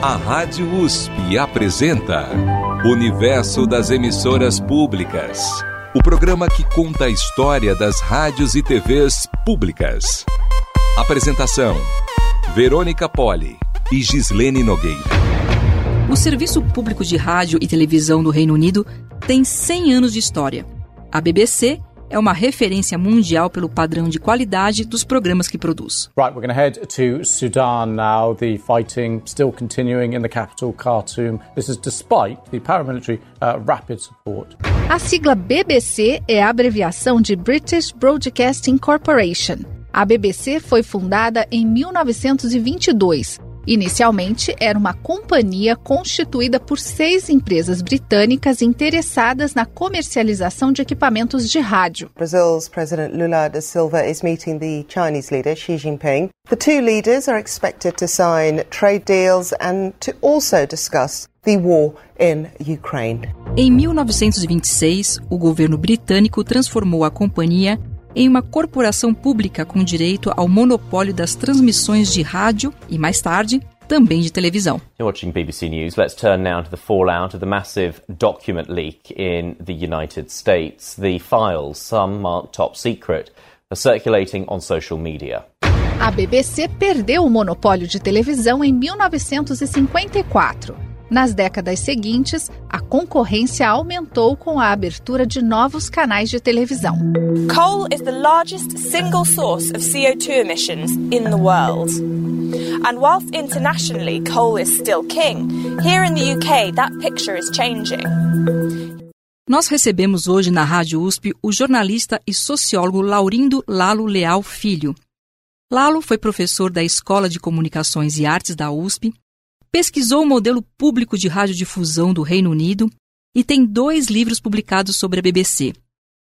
A Rádio USP apresenta Universo das Emissoras Públicas. O programa que conta a história das rádios e TVs públicas. Apresentação: Verônica Poli e Gislene Nogueira. O Serviço Público de Rádio e Televisão do Reino Unido tem 100 anos de história. A BBC é uma referência mundial pelo padrão de qualidade dos programas que produz. Right, we're going to head to Sudan now. The fighting still continuing in the capital, Khartoum. This is despite the paramilitary uh, rapid support. A sigla BBC é a abreviação de British Broadcasting Corporation. A BBC foi fundada em 1922 Inicialmente, era uma companhia constituída por seis empresas britânicas interessadas na comercialização de equipamentos de rádio. Brazil's President Lula da Silva is meeting the Chinese leader Xi Jinping. The two leaders are expected to sign trade deals and to also discuss the war in Ukraine. Em 1926, o governo britânico transformou a companhia em uma corporação pública com direito ao monopólio das transmissões de rádio e, mais tarde, também de televisão. You're watching BBC News. Let's turn now to the fallout of the massive document leak in the United States. The files, some marked top secret, are circulating on social media. A BBC perdeu o monopólio de televisão em 1954. Nas décadas seguintes, a concorrência aumentou com a abertura de novos canais de televisão. Coal is the largest single source of CO2 emissions in the world. And whilst internationally coal is still king, here in the UK that picture is changing. Nós recebemos hoje na Rádio USP o jornalista e sociólogo Laurindo Lalo Leal Filho. Lalo foi professor da Escola de Comunicações e Artes da USP pesquisou o modelo público de radiodifusão do Reino Unido e tem dois livros publicados sobre a BBC.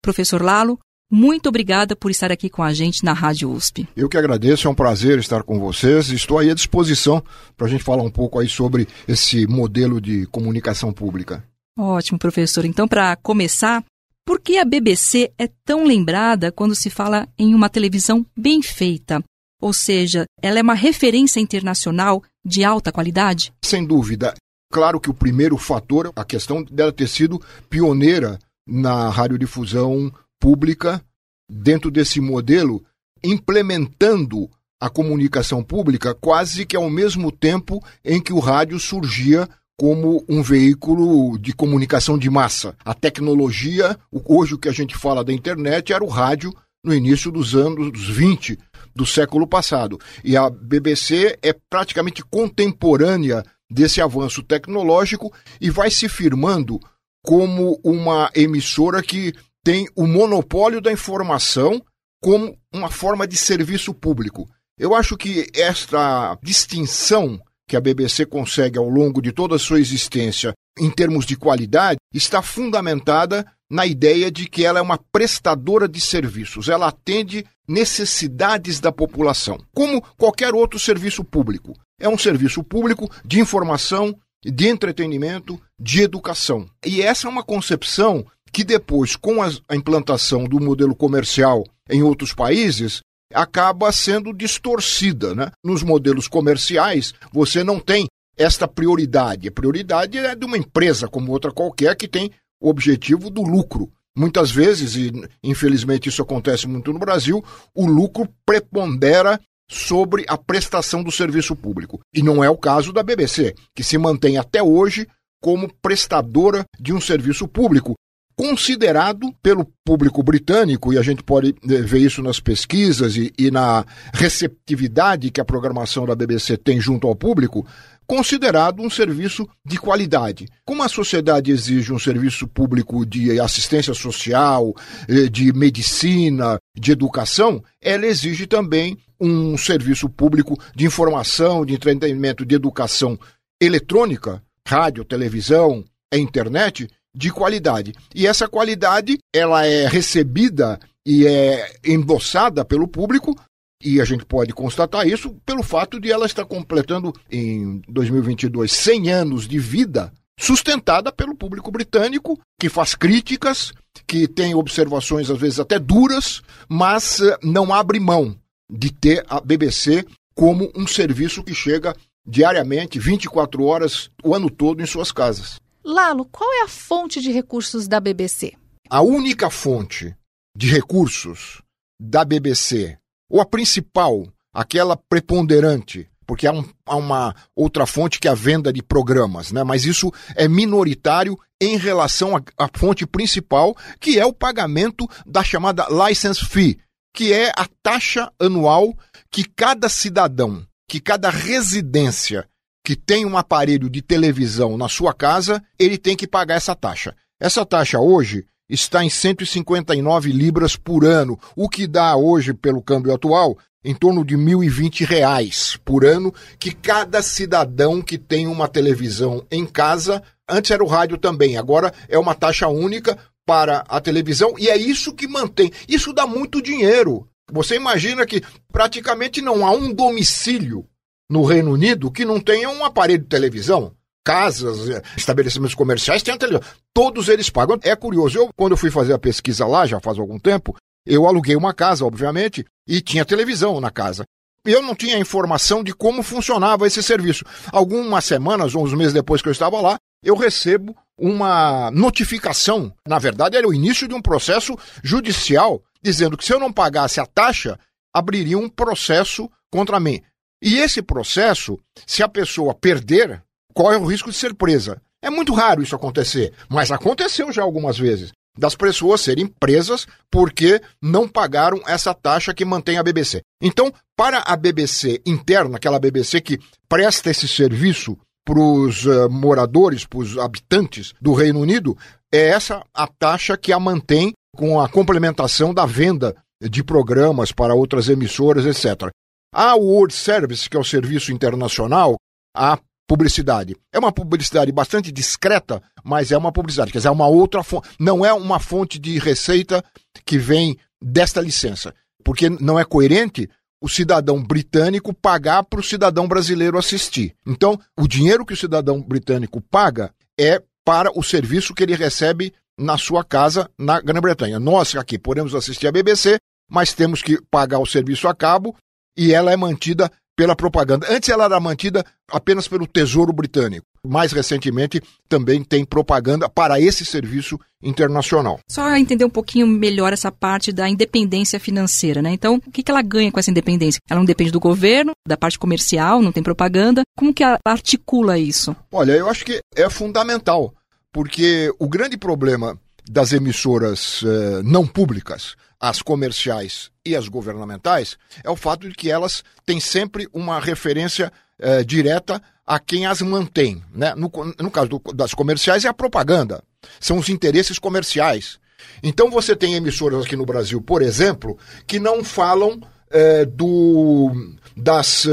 Professor Lalo, muito obrigada por estar aqui com a gente na Rádio USP. Eu que agradeço, é um prazer estar com vocês. Estou aí à disposição para a gente falar um pouco aí sobre esse modelo de comunicação pública. Ótimo, professor. Então, para começar, por que a BBC é tão lembrada quando se fala em uma televisão bem feita? Ou seja, ela é uma referência internacional de alta qualidade? Sem dúvida. Claro que o primeiro fator, a questão dela ter sido pioneira na radiodifusão pública, dentro desse modelo, implementando a comunicação pública quase que ao mesmo tempo em que o rádio surgia como um veículo de comunicação de massa. A tecnologia, hoje o que a gente fala da internet, era o rádio no início dos anos 20 do século passado. E a BBC é praticamente contemporânea desse avanço tecnológico e vai se firmando como uma emissora que tem o monopólio da informação como uma forma de serviço público. Eu acho que esta distinção que a BBC consegue ao longo de toda a sua existência em termos de qualidade está fundamentada na ideia de que ela é uma prestadora de serviços, ela atende necessidades da população, como qualquer outro serviço público. É um serviço público de informação, de entretenimento, de educação. E essa é uma concepção que depois, com a implantação do modelo comercial em outros países, acaba sendo distorcida. Né? Nos modelos comerciais, você não tem esta prioridade. A prioridade é de uma empresa como outra qualquer que tem o objetivo do lucro. Muitas vezes, e infelizmente isso acontece muito no Brasil, o lucro prepondera sobre a prestação do serviço público. E não é o caso da BBC, que se mantém até hoje como prestadora de um serviço público, considerado pelo público britânico, e a gente pode eh, ver isso nas pesquisas e, e na receptividade que a programação da BBC tem junto ao público, considerado um serviço de qualidade. Como a sociedade exige um serviço público de assistência social, eh, de medicina, de educação, ela exige também um serviço público de informação, de entretenimento, de educação eletrônica, rádio, televisão, internet, de qualidade. E essa qualidade, ela é recebida e é endossada pelo público e a gente pode constatar isso pelo fato de ela estar completando em 2022 100 anos de vida sustentada pelo público britânico, que faz críticas, que tem observações às vezes até duras, mas eh, não abre mão de ter a BBC como um serviço que chega diariamente, 24 horas, o ano todo em suas casas. Lalo, qual é a fonte de recursos da BBC? A única fonte de recursos da BBC, ou a principal, aquela preponderante, porque há, um, há, uma outra fonte que é a venda de programas, né? mas isso é minoritário em relação à fonte principal, que é o pagamento da chamada license fee, que é a taxa anual que cada cidadão, que cada residência que tem um aparelho de televisão na sua casa, ele tem que pagar essa taxa. Essa taxa hoje está em 159 libras por ano, o que dá hoje, pelo câmbio atual, em torno de 1.020 reais por ano, que cada cidadão que tem uma televisão em casa, antes era o rádio também, agora é uma taxa única para a televisão e é isso que mantém. Isso dá muito dinheiro. Você imagina que praticamente não há um domicílio no Reino Unido que não tenha um aparelho de televisão. Casas, estabelecimentos comerciais têm televisão. Todos eles pagam. É curioso, eu, quando eu fui fazer a pesquisa lá, já faz algum tempo, eu aluguei uma casa, obviamente, e tinha televisão na casa. Eu não tinha informação de como funcionava esse serviço. Algumas semanas ou uns meses depois que eu estava lá, eu recebo uma notificação. Na verdade, era o início de um processo judicial, dizendo que se eu não pagasse a taxa, abriria um processo contra mim. E esse processo, se a pessoa perder, é o risco de ser presa? É muito raro isso acontecer, mas aconteceu já algumas vezes das pessoas serem presas porque não pagaram essa taxa que mantém a BBC. Então, para a BBC interna, aquela BBC que presta esse serviço para os uh, moradores, para os habitantes do Reino Unido, é essa a taxa que a mantém com a complementação da venda de programas para outras emissoras, etc. A World Service, que é o serviço internacional, a publicidade. É uma publicidade bastante discreta, mas é uma publicidade. Quer dizer, é uma outra fonte. Não é uma fonte de receita que vem desta licença. Porque não é coerente o cidadão britânico pagar para o cidadão brasileiro assistir. Então, o dinheiro que o cidadão britânico paga é para o serviço que ele recebe na sua casa na Grã-Bretanha. Nós aqui podemos assistir a BBC, mas temos que pagar o serviço a cabo e ela é mantida pela propaganda. Antes ela era mantida apenas pelo Tesouro Britânico. Mais recentemente também tem propaganda para esse serviço internacional. Só entender um pouquinho melhor essa parte da independência financeira, né? Então, o que ela ganha com essa independência? Ela não depende do governo, da parte comercial, não tem propaganda. Como que ela articula isso? Olha, eu acho que é fundamental, porque o grande problema das emissoras eh, não públicas, as comerciais e as governamentais, é o fato de que elas têm sempre uma referência eh, direta a quem as mantém. Né? No, no caso do, das comerciais, é a propaganda, são os interesses comerciais. Então você tem emissoras aqui no Brasil, por exemplo, que não falam eh, do, das,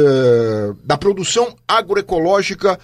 da produção agroecológica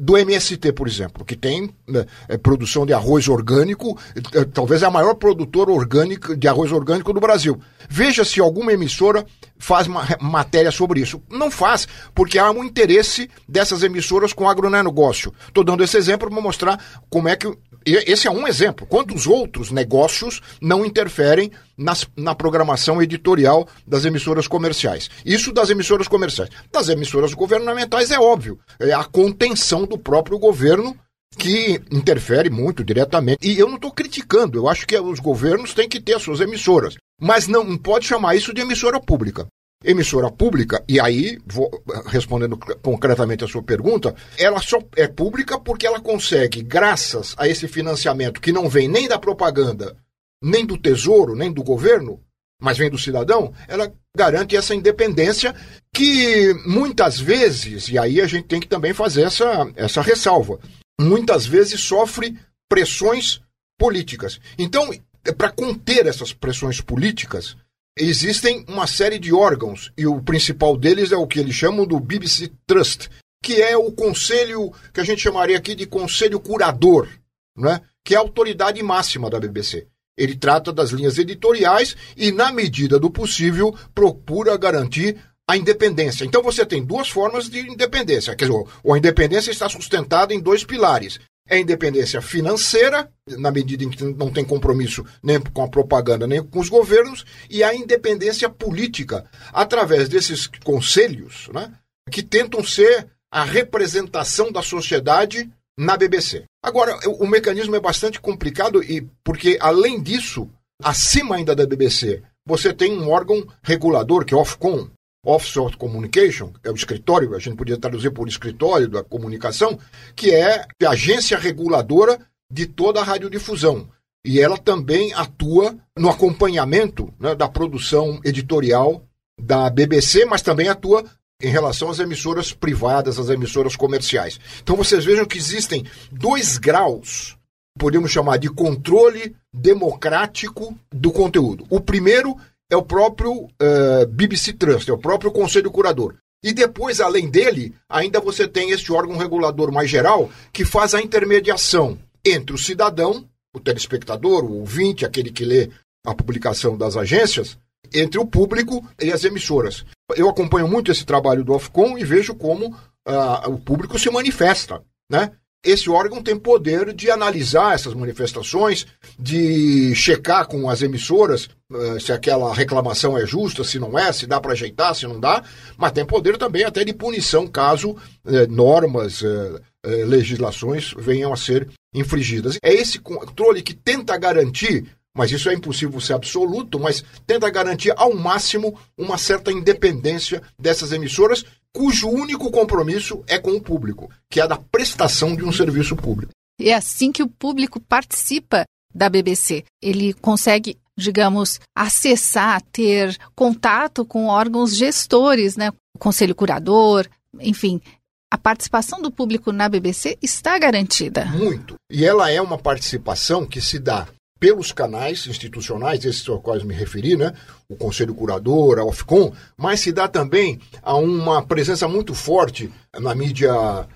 do MST, por exemplo, que tem né, é, produção de arroz orgânico, é, talvez é a maior produtora orgânica de arroz orgânico do Brasil. Veja se alguma emissora faz uma matéria sobre isso. Não faz, porque há um interesse dessas emissoras com agronegócio. Estou dando esse exemplo para mostrar como é que. Esse é um exemplo. Quantos outros negócios não interferem nas, na programação editorial das emissoras comerciais? Isso das emissoras comerciais. Das emissoras governamentais é óbvio. É a contenção do próprio governo que interfere muito diretamente. E eu não estou criticando, eu acho que os governos têm que ter as suas emissoras. Mas não pode chamar isso de emissora pública. Emissora pública, e aí, vou respondendo concretamente a sua pergunta, ela só é pública porque ela consegue, graças a esse financiamento que não vem nem da propaganda, nem do tesouro, nem do governo, mas vem do cidadão, ela garante essa independência que muitas vezes, e aí a gente tem que também fazer essa, essa ressalva, muitas vezes sofre pressões políticas. Então, para conter essas pressões políticas, existem uma série de órgãos, e o principal deles é o que eles chamam do BBC Trust, que é o conselho que a gente chamaria aqui de conselho curador, né? que é a autoridade máxima da BBC. Ele trata das linhas editoriais e, na medida do possível, procura garantir a independência. Então você tem duas formas de independência. Quer dizer, a independência está sustentada em dois pilares. É independência financeira, na medida em que não tem compromisso nem com a propaganda nem com os governos, e a independência política, através desses conselhos, né, que tentam ser a representação da sociedade na BBC. Agora, o, o mecanismo é bastante complicado e porque além disso, acima ainda da BBC, você tem um órgão regulador que é o Ofcom, Office of Communication, é o escritório, a gente podia traduzir por escritório da comunicação, que é a agência reguladora de toda a radiodifusão. E ela também atua no acompanhamento né, da produção editorial da BBC, mas também atua em relação às emissoras privadas, às emissoras comerciais. Então vocês vejam que existem dois graus, podemos chamar de controle democrático do conteúdo. O primeiro é o próprio uh, eh, BBC Trust, é o próprio Conselho Curador. E depois, além dele, ainda você tem este órgão regulador mais geral que faz a intermediação entre o cidadão, o telespectador, o ouvinte, aquele que lê a publicação das agências, entre o público e as emissoras. Eu acompanho muito esse trabalho do Ofcom e vejo como uh, o público se manifesta, né? Esse órgão tem poder de analisar essas manifestações, de checar com as emissoras uh, se aquela reclamação é justa, se não é, se dá para ajeitar, se não dá, mas tem poder também até de punição caso uh, normas, uh, legislações venham a ser infringidas. É esse controle que tenta garantir mas isso é impossível ser absoluto, mas tenta garantir ao máximo uma certa independência dessas emissoras cujo único compromisso é com o público, que é a da prestação de um serviço público. É assim que o público participa da BBC. Ele consegue, digamos, acessar, ter contato com órgãos gestores, né? O conselho curador, enfim, a participação do público na BBC está garantida. Muito. E ela é uma participação que se dá pelos canais institucionais, esses aos quais me referi, né? o Conselho Curador, a Ofcom, mas se dá também a uma presença muito forte na mídia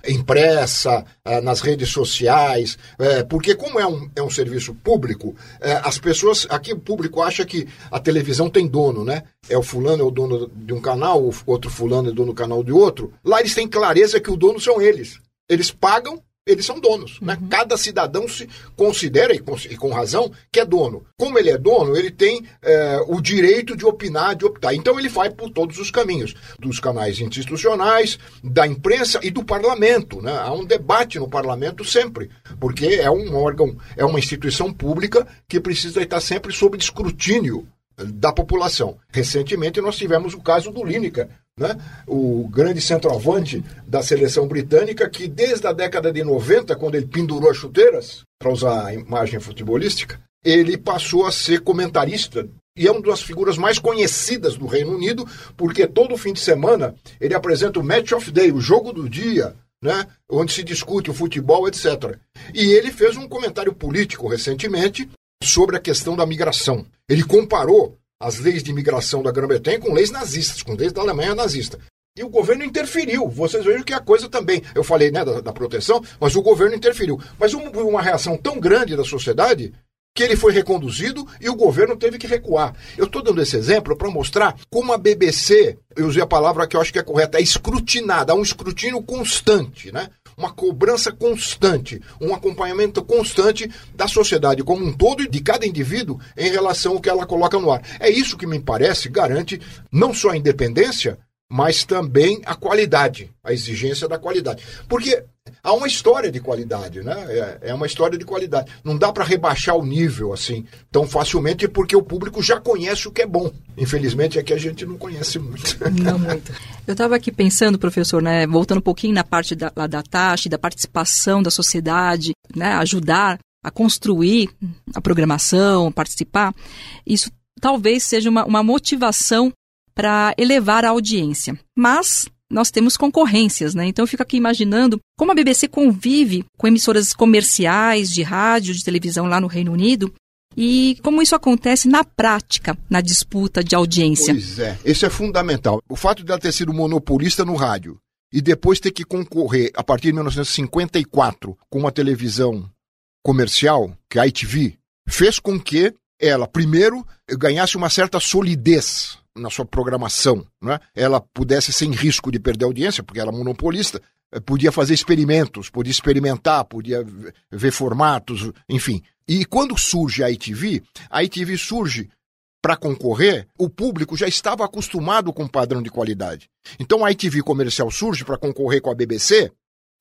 impressa, eh, nas redes sociais, eh, porque como é um, é um serviço público, eh, as pessoas, aqui o público acha que a televisão tem dono, né? É o fulano é o dono de um canal, o outro fulano é dono do canal de outro. Lá eles têm clareza que o dono são eles. Eles pagam eles são donos. Né? Uhum. Cada cidadão se considera, e com, e com, razão, que é dono. Como ele é dono, ele tem é, o direito de opinar, de optar. Então ele vai por todos os caminhos, dos canais institucionais, da imprensa e do parlamento. Né? Há um debate no parlamento sempre, porque é um órgão, é uma instituição pública que precisa estar sempre sob escrutínio da população. Recentemente nós tivemos o caso do Lineker, né? o grande centroavante da seleção britânica, que desde a década de 90, quando ele pendurou as chuteiras, para usar a imagem futebolística, ele passou a ser comentarista e é uma das figuras mais conhecidas do Reino Unido, porque todo fim de semana ele apresenta o Match of Day, o jogo do dia, né, onde se discute o futebol, etc. E ele fez um comentário político recentemente sobre a questão da migração. Ele comparou as leis de imigração da Grã-Bretanha com leis nazistas, com leis da Alemanha nazista. E o governo interferiu. Vocês vejam que a coisa também. Eu falei né, da, da proteção, mas o governo interferiu. Mas um, uma reação tão grande da sociedade que ele foi reconduzido e o governo teve que recuar. Eu estou dando esse exemplo para mostrar como a BBC, eu usei a palavra que eu acho que é correta, é escrutinada, há um escrutínio constante, né? Uma cobrança constante, um acompanhamento constante da sociedade como um todo e de cada indivíduo em relação ao que ela coloca no ar. É isso que me parece garante não só a independência, mas também a qualidade, a exigência da qualidade. Porque há uma história de qualidade, né? É, é uma história de qualidade. Não dá para rebaixar o nível assim tão facilmente porque o público já conhece o que é bom. Infelizmente é que a gente não conhece muito. Não muito. Eu estava aqui pensando, professor, né, voltando um pouquinho na parte da, da taxa, da participação da sociedade, né, ajudar a construir a programação, participar. Isso talvez seja uma, uma motivação para elevar a audiência. Mas nós temos concorrências, né? Então eu fico aqui imaginando como a BBC convive com emissoras comerciais de rádio, de televisão lá no Reino Unido e como isso acontece na prática, na disputa de audiência. Pois é, isso é fundamental. O fato de ela ter sido monopolista no rádio e depois ter que concorrer a partir de 1954 com uma televisão comercial, que é a ITV, fez com que ela, primeiro, ganhasse uma certa solidez na sua programação, né? ela pudesse sem risco de perder audiência, porque era monopolista, eh, podia fazer experimentos, podia experimentar, podia ver formatos, enfim. E quando surge a ITV, a ITV surge para concorrer, o público já estava acostumado com o padrão de qualidade. Então a ITV comercial surge para concorrer com a BBC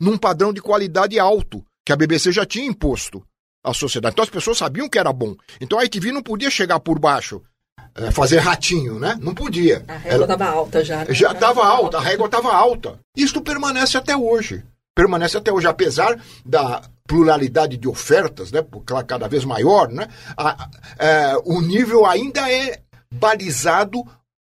num padrão de qualidade alto, que a BBC já tinha imposto à sociedade. Então as pessoas sabiam que era bom. Então a ITV não podia chegar por baixo, é, fazer ratinho, né? Não podia. A régua estava alta já. Né? Já estava alta, a régua estava alta. Isto permanece até hoje. Permanece até hoje, apesar da pluralidade de ofertas, né? Cada vez maior, né? A, a, é, o nível ainda é balizado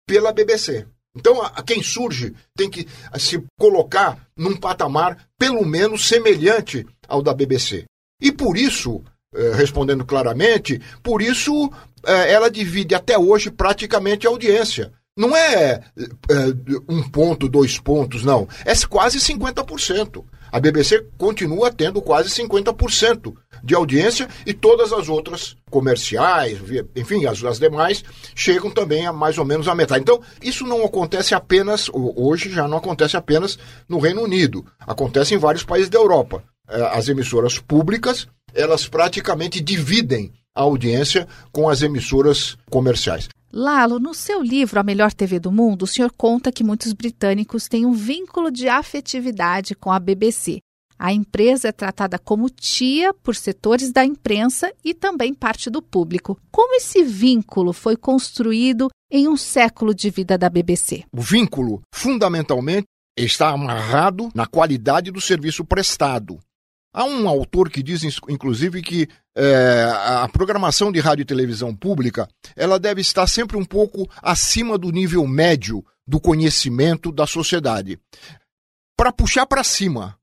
pela BBC. Então, a, quem surge tem que se colocar num patamar pelo menos semelhante ao da BBC. E por isso, eh, respondendo claramente, por isso ela divide até hoje praticamente a audiência. Não é, é um ponto, dois pontos, não. É quase 50%. A BBC continua tendo quase 50% de audiência e todas as outras comerciais, enfim, as, as demais, chegam também a mais ou menos a metade. Então, isso não acontece apenas, hoje já não acontece apenas no Reino Unido, acontece em vários países da Europa. É, as emissoras públicas, elas praticamente dividem a audiência com as emissoras comerciais. Lalo, no seu livro A Melhor TV do Mundo, o senhor conta que muitos britânicos têm um vínculo de afetividade com a BBC. A empresa é tratada como tia por setores da imprensa e também parte do público. Como esse vínculo foi construído em um século de vida da BBC? O vínculo, fundamentalmente, está amarrado na qualidade do serviço prestado. Há um autor que diz, inclusive, que é, a programação de rádio e televisão pública ela deve estar sempre um pouco acima do nível médio do conhecimento da sociedade. Para puxar para cima.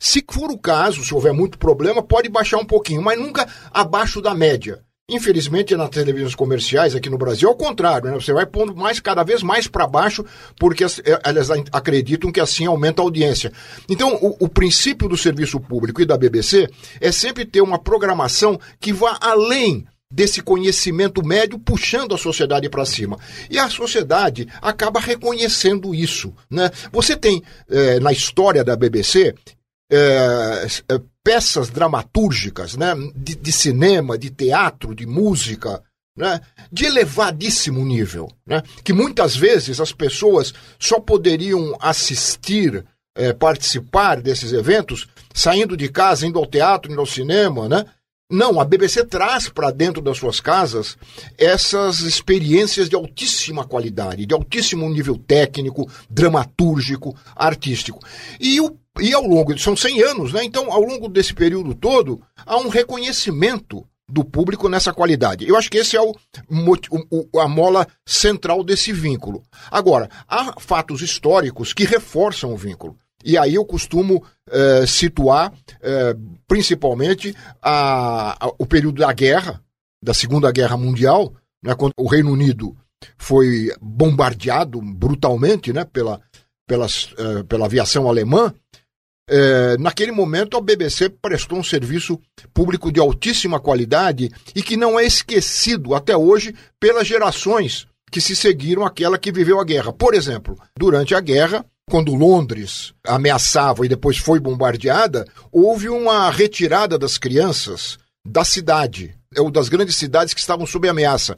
Se for o caso, se houver muito problema, pode baixar um pouquinho, mas nunca abaixo da média. Infelizmente, nas televisões comerciais aqui no Brasil, é o contrário, né? Você vai pondo mais, cada vez mais para baixo, porque eh, elas acreditam que assim aumenta a audiência. Então, o, o, princípio do serviço público e da BBC é sempre ter uma programação que vá além desse conhecimento médio, puxando a sociedade para cima. E a sociedade acaba reconhecendo isso. Né? Você tem, eh, na história da BBC, é, é, peças dramatúrgicas, né, de, de, cinema, de teatro, de música, né, de elevadíssimo nível, né, que muitas vezes as pessoas só poderiam assistir, é, participar desses eventos saindo de casa, indo ao teatro, indo ao cinema, né, não, a BBC traz para dentro das suas casas essas experiências de altíssima qualidade, de altíssimo nível técnico, dramatúrgico, artístico. E, o, e ao longo, são 100 anos, né? Então, ao longo desse período todo, há um reconhecimento do público nessa qualidade. Eu acho que esse é o, o, a mola central desse vínculo. Agora, há fatos históricos que reforçam o vínculo. E aí eu costumo é, situar é, principalmente a, a, o período da guerra, da Segunda Guerra Mundial, né, quando o Reino Unido foi bombardeado brutalmente né, pela, pelas, é, pela aviação alemã. É, naquele momento, a BBC prestou um serviço público de altíssima qualidade e que não é esquecido até hoje pelas gerações que se seguiram aquela que viveu a guerra. Por exemplo, durante a guerra, quando Londres ameaçava e depois foi bombardeada, houve uma retirada das crianças da cidade, ou das grandes cidades que estavam sob ameaça.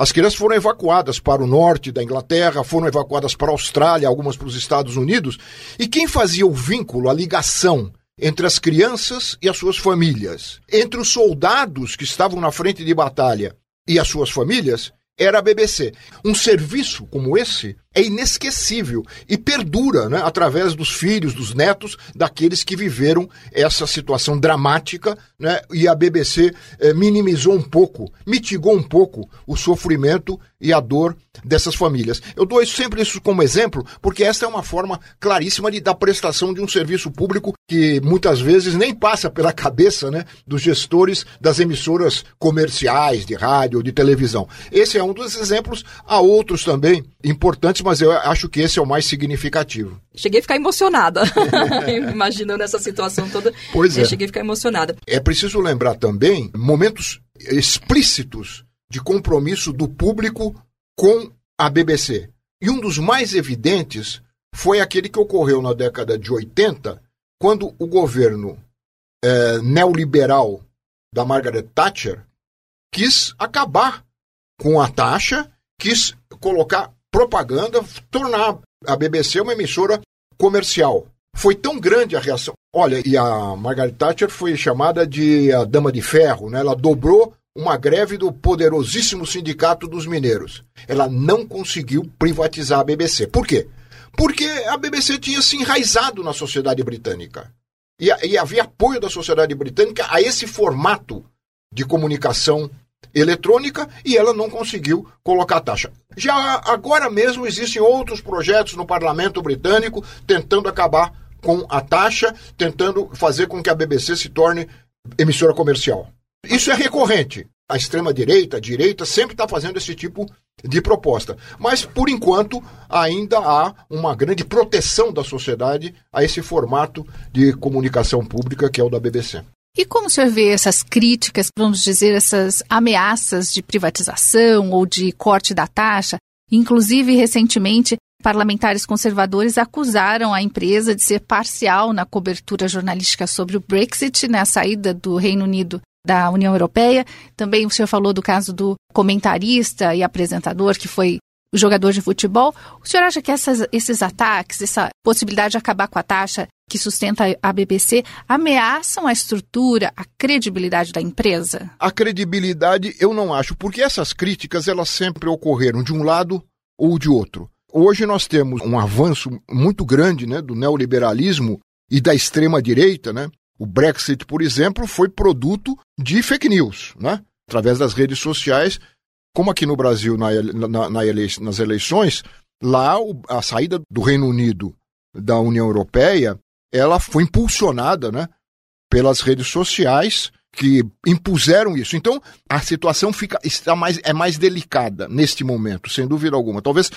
As crianças foram evacuadas para o norte da Inglaterra, foram evacuadas para a Austrália, algumas para os Estados Unidos. E quem fazia o vínculo, a ligação entre as crianças e as suas famílias, entre os soldados que estavam na frente de batalha e as suas famílias, era a BBC. Um serviço como esse é inesquecível e perdura né, através dos filhos, dos netos, daqueles que viveram essa situação dramática né, e a BBC eh, minimizou um pouco, mitigou um pouco o sofrimento e a dor dessas famílias. Eu dou sempre isso como exemplo porque esta é uma forma claríssima de, da prestação de um serviço público que muitas vezes nem passa pela cabeça né, dos gestores das emissoras comerciais de rádio de televisão. Esse é um dos exemplos, há outros também importantes mas eu acho que esse é o mais significativo. Cheguei a ficar emocionada, imaginando essa situação toda. Pois é. Cheguei a ficar emocionada. É preciso lembrar também momentos explícitos de compromisso do público com a BBC. E um dos mais evidentes foi aquele que ocorreu na década de 80, quando o governo é, neoliberal da Margaret Thatcher quis acabar com a taxa, quis colocar propaganda, tornar a BBC uma emissora comercial. Foi tão grande a reação. Olha, e a Margaret Thatcher foi chamada de a Dama de Ferro, né? Ela dobrou uma greve do poderosíssimo sindicato dos mineiros. Ela não conseguiu privatizar a BBC. Por quê? Porque a BBC tinha se enraizado na sociedade britânica. E, e havia apoio da sociedade britânica a esse formato de comunicação eletrônica e ela não conseguiu colocar taxa. Já agora mesmo existem outros projetos no parlamento britânico tentando acabar com a taxa, tentando fazer com que a BBC se torne emissora comercial. Isso é recorrente. A extrema-direita, a direita, sempre está fazendo esse tipo de proposta. Mas, por enquanto, ainda há uma grande proteção da sociedade a esse formato de comunicação pública que é o da BBC. E como o senhor vê essas críticas, vamos dizer, essas ameaças de privatização ou de corte da taxa? Inclusive, recentemente, parlamentares conservadores acusaram a empresa de ser parcial na cobertura jornalística sobre o Brexit, na né, saída do Reino Unido da União Europeia. Também o senhor falou do caso do comentarista e apresentador que foi jogador de futebol. O senhor acha que essas, esses ataques, essa possibilidade de acabar com a taxa que sustenta a BBC, ameaçam a estrutura, a credibilidade da empresa? A credibilidade eu não acho, porque essas críticas elas sempre ocorreram de um lado ou de outro. Hoje nós temos um avanço muito grande né, do neoliberalismo e da extrema direita, né? O Brexit, por exemplo, foi produto de fake news, né? Através das redes sociais, como aqui no Brasil, na, na, na ele, nas eleições, lá a saída do Reino Unido da União Europeia, ela foi impulsionada, né? Pelas redes sociais que impuseram isso. Então, a situação fica está mais, é mais delicada neste momento, sem dúvida alguma. Talvez,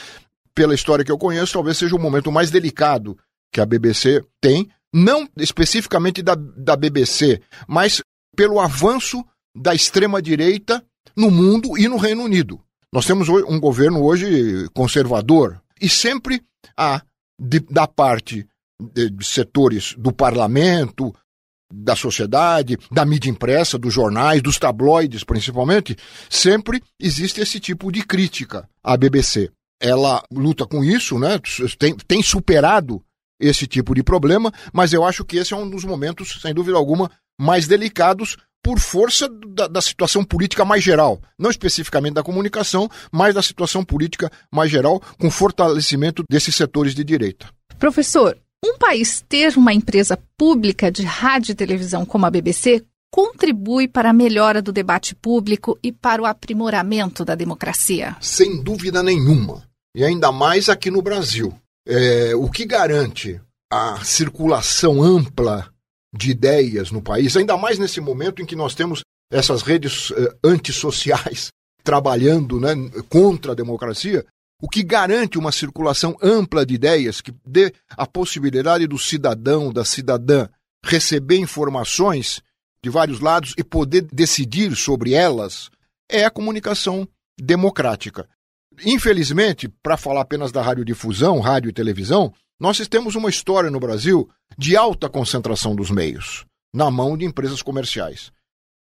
pela história que eu conheço, talvez seja o momento mais delicado que a BBC tem não especificamente da, da BBC, mas pelo avanço da extrema-direita no mundo e no Reino Unido. Nós temos um governo hoje conservador e sempre há, de, da parte setores do parlamento, da sociedade, da mídia impressa, dos jornais, dos tabloides principalmente, sempre existe esse tipo de crítica à BBC. Ela luta com isso, né? tem, tem superado esse tipo de problema, mas eu acho que esse é um dos momentos, sem dúvida alguma, mais delicados por força da, da, situação política mais geral, não especificamente da comunicação, mas da situação política mais geral, com fortalecimento desses setores de direita. Professor, um país ter uma empresa pública de rádio e televisão como a BBC contribui para a melhora do debate público e para o aprimoramento da democracia? Sem dúvida nenhuma. E ainda mais aqui no Brasil. É, o que garante a circulação ampla de ideias no país, ainda mais nesse momento em que nós temos essas redes uh, antissociais trabalhando né, contra a democracia, o que garante uma circulação ampla de ideias que dê a possibilidade do cidadão, da cidadã, receber informações de vários lados e poder decidir sobre elas é a comunicação democrática. Infelizmente, para falar apenas da radiodifusão, rádio e televisão, nós temos uma história no Brasil de alta concentração dos meios na mão de empresas comerciais.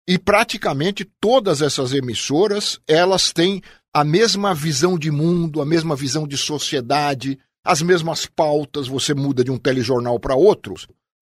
E praticamente todas essas emissoras, elas têm a mesma visão de mundo, a mesma visão de sociedade, as mesmas pautas, você muda de um telejornal para outro,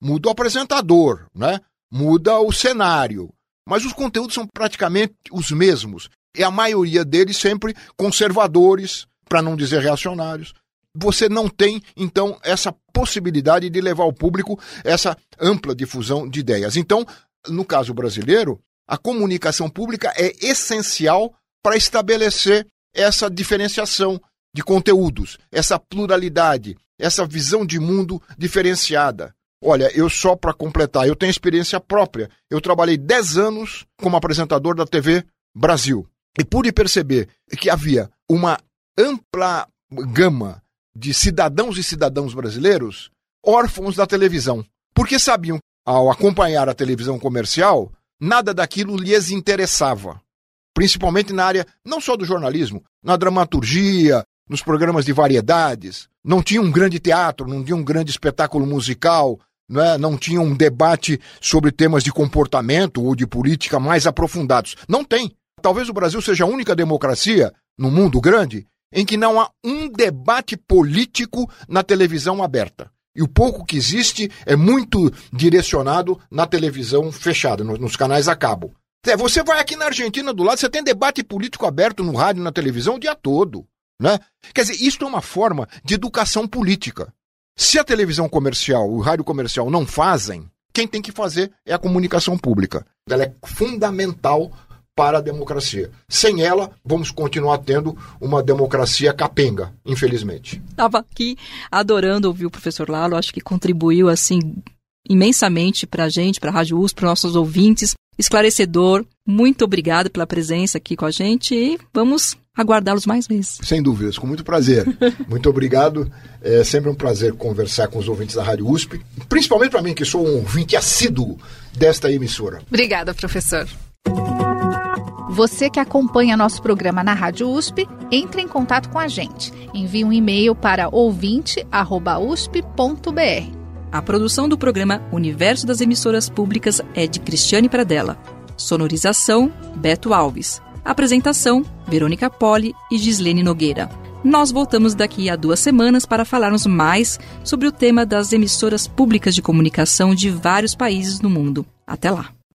muda o apresentador, né? Muda o cenário, mas os conteúdos são praticamente os mesmos e a maioria deles sempre conservadores, para não dizer reacionários. Você não tem, então, essa possibilidade de levar ao público essa ampla difusão de ideias. Então, no caso brasileiro, a comunicação pública é essencial para estabelecer essa diferenciação de conteúdos, essa pluralidade, essa visão de mundo diferenciada. Olha, eu só para completar, eu tenho experiência própria. Eu trabalhei 10 anos como apresentador da TV Brasil e pude perceber que havia uma ampla gama de cidadãos e cidadãos brasileiros órfãos da televisão, porque sabiam, ao acompanhar a televisão comercial, nada daquilo lhes interessava, principalmente na área não só do jornalismo, na dramaturgia, nos programas de variedades. Não tinha um grande teatro, não tinha um grande espetáculo musical, não, é? não tinha um debate sobre temas de comportamento ou de política mais aprofundados. Não tem talvez o Brasil seja a única democracia no mundo grande em que não há um debate político na televisão aberta. E o pouco que existe é muito direcionado na televisão fechada, nos canais a cabo. É, você vai aqui na Argentina do lado, você tem debate político aberto no rádio, na televisão o dia todo. Né? Quer dizer, isso é uma forma de educação política. Se a televisão comercial, o rádio comercial não fazem, quem tem que fazer é a comunicação pública. Ela é fundamental para a democracia. Sem ela, vamos continuar tendo uma democracia capenga, infelizmente. Estava aqui adorando ouvir o professor Lalo, acho que contribuiu assim imensamente para a gente, para a Rádio USP, para nossos ouvintes. Esclarecedor. Muito obrigado pela presença aqui com a gente e vamos aguardá-los mais vezes. Sem dúvidas, com muito prazer. muito obrigado. É sempre um prazer conversar com os ouvintes da Rádio USP, principalmente para mim, que sou um ouvinte assíduo desta emissora. Obrigada, professor. Você que acompanha nosso programa na Rádio USP, entre em contato com a gente. Envie um e-mail para ouvinte.usp.br. A produção do programa Universo das Emissoras Públicas é de Cristiane Pradella. Sonorização: Beto Alves. Apresentação: Verônica Poli e Gislene Nogueira. Nós voltamos daqui a duas semanas para falarmos mais sobre o tema das emissoras públicas de comunicação de vários países no mundo. Até lá!